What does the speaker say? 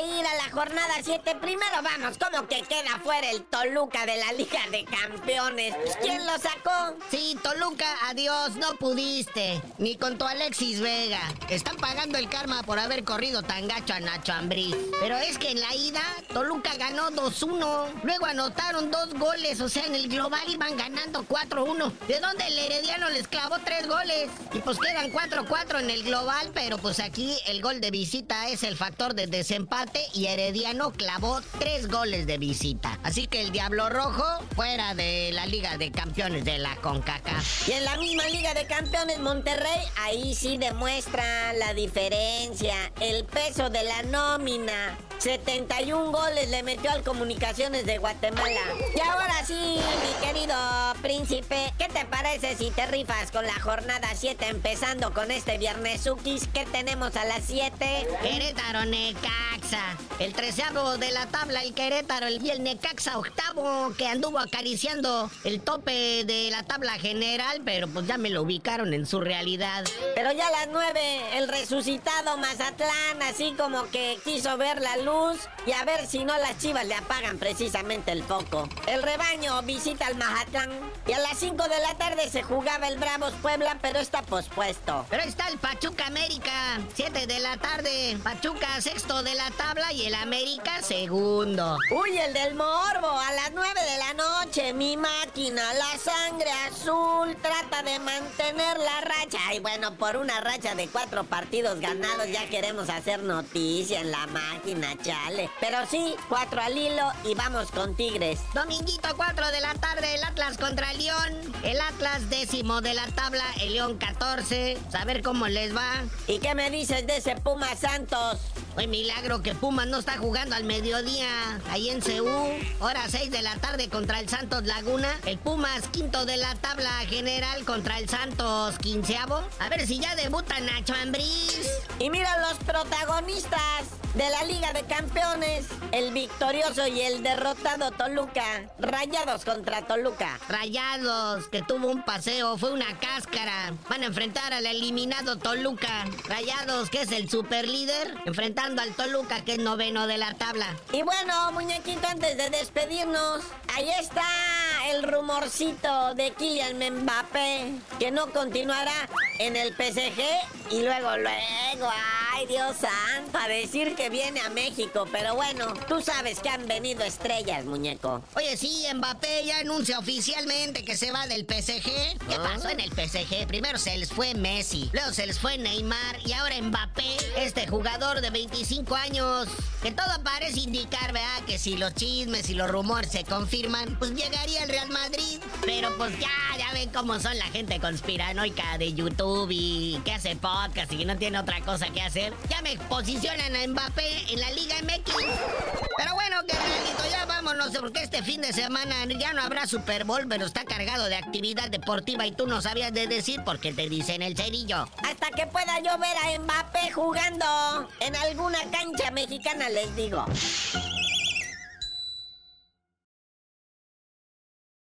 ir a jornada 7. Primero vamos, como que queda fuera el Toluca de la Liga de Campeones. ¿Quién lo sacó? Sí, Toluca, adiós, no pudiste. Ni con tu Alexis Vega. Están pagando el karma por haber corrido tan gacho a Nacho Ambriz. Pero es que en la ida, Toluca ganó 2-1. Luego anotaron dos goles, o sea, en el global iban ganando 4-1. ¿De dónde el Herediano les clavó tres goles? Y pues quedan 4-4 en el global, pero pues aquí el gol de visita es el factor de desempate y Herediano clavó tres goles de visita. Así que el Diablo Rojo fuera de la Liga de Campeones de la CONCACAF. Y en la misma Liga de Campeones Monterrey, ahí sí demuestra la diferencia, el peso de la nómina. 71 goles le metió al Comunicaciones de Guatemala. Y ahora sí, mi querido príncipe, ¿qué te parece si te rifas con la jornada 7 empezando con este viernes Ukis? ¿Qué tenemos a las 7? Querétaro Necaxa. El treceavo de la tabla, el Querétaro, el, y el Necaxa octavo, que anduvo acariciando el tope de la tabla general, pero pues ya me lo ubicaron en su realidad. Pero ya a las 9, el resucitado Mazatlán, así como que quiso ver la luz y a ver si no las chivas le apagan precisamente el foco. El rebaño visita al Mazatlán y a las 5 de la tarde se jugaba el Bravos Puebla, pero está pospuesto. Pero está el Pachuca América, 7 de la tarde. Pachuca sexto de la tabla y el América segundo. Uy, el del Morbo, a las 9 de la noche, mi máquina, la sangre azul, trata de mantener la racha. Y bueno, por una racha de cuatro partidos ganados ya queremos hacer noticia en la máquina, chale. Pero sí, cuatro al hilo y vamos con Tigres. Dominguito 4 de la tarde, el Atlas contra el León. El Atlas décimo de la tabla, el León 14. Saber cómo les va. ¿Y qué me dices de ese Puma Santos? Fue milagro que Pumas no está jugando al mediodía, ahí en Ceú. Hora 6 de la tarde contra el Santos Laguna. El Pumas quinto de la tabla general contra el Santos quinceavo. A ver si ya debuta Nacho Ambriz. Y mira los protagonistas de la Liga de Campeones. El victorioso y el derrotado Toluca. Rayados contra Toluca. Rayados, que tuvo un paseo, fue una cáscara. Van a enfrentar al eliminado Toluca. Rayados, que es el superlíder, al Toluca, que es noveno de la tabla. Y bueno, muñequito, antes de despedirnos, ahí está el rumorcito de Kylian Mbappé, que no continuará en el PSG y luego, luego, ay Dios santo, a decir que viene a México, pero bueno, tú sabes que han venido estrellas, muñeco. Oye, sí, Mbappé ya anuncia oficialmente que se va del PSG. ¿Qué Ah. pasó en el PSG? Primero se les fue Messi, luego se les fue Neymar y ahora Mbappé, este jugador de 25 años, que todo parece indicar, ¿verdad? Que si los chismes y los rumores se confirman, pues llegaría al Real Madrid. Pero pues ya, ya ven cómo son la gente conspiranoica de YouTube y que hace podcast y que no tiene otra cosa que hacer. Ya me posicionan a Mbappé en la Liga MX. Pero bueno, carnalito, ya vámonos, porque este fin de semana ya no habrá Super Bowl, pero está cargado de actividad deportiva y tú no sabías de decir porque te dicen el cerillo. Hasta que pueda yo ver a Mbappé jugando en alguna cancha mexicana, les digo.